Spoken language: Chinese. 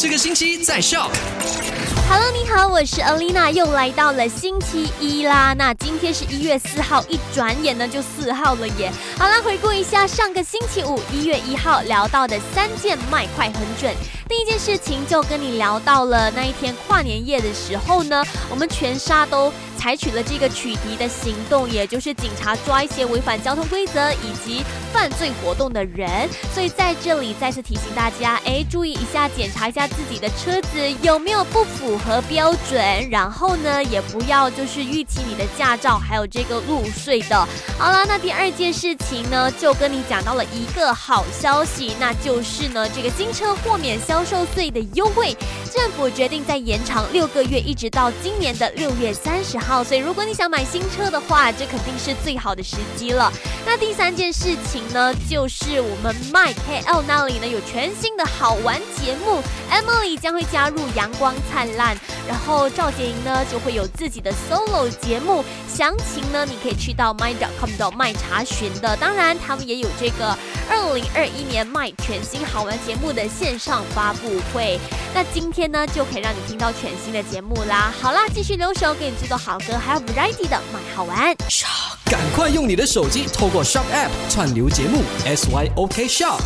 这个星期在笑。Hello，你好，我是 Alina，又来到了星期一啦。那今天是一月四号，一转眼呢就四号了耶。好啦，回顾一下上个星期五一月一号聊到的三件卖快很准。第一件事情就跟你聊到了那一天跨年夜的时候呢，我们全沙都采取了这个取缔的行动，也就是警察抓一些违反交通规则以及犯罪活动的人。所以在这里再次提醒大家，哎，注意一下，检查一下自己的车子有没有不符合标准，然后呢，也不要就是逾期你的驾照还有这个路税的。好了，那第二件事情呢，就跟你讲到了一个好消息，那就是呢，这个新车豁免销。销售税的优惠，政府决定再延长六个月，一直到今年的六月三十号。好所以，如果你想买新车的话，这肯定是最好的时机了。那第三件事情呢，就是我们 My KL 那里呢有全新的好玩节目，Emily 将会加入阳光灿烂，然后赵洁莹呢就会有自己的 solo 节目。详情呢，你可以去到 My.com 的 My 查询的。当然，他们也有这个二零二一年 My 全新好玩节目的线上发。布会，那今天呢就可以让你听到全新的节目啦。好啦，继续留守给你制作好歌，还有 variety 的买好玩。赶快用你的手机透过 Shop App 串流节目 SYOK Shop。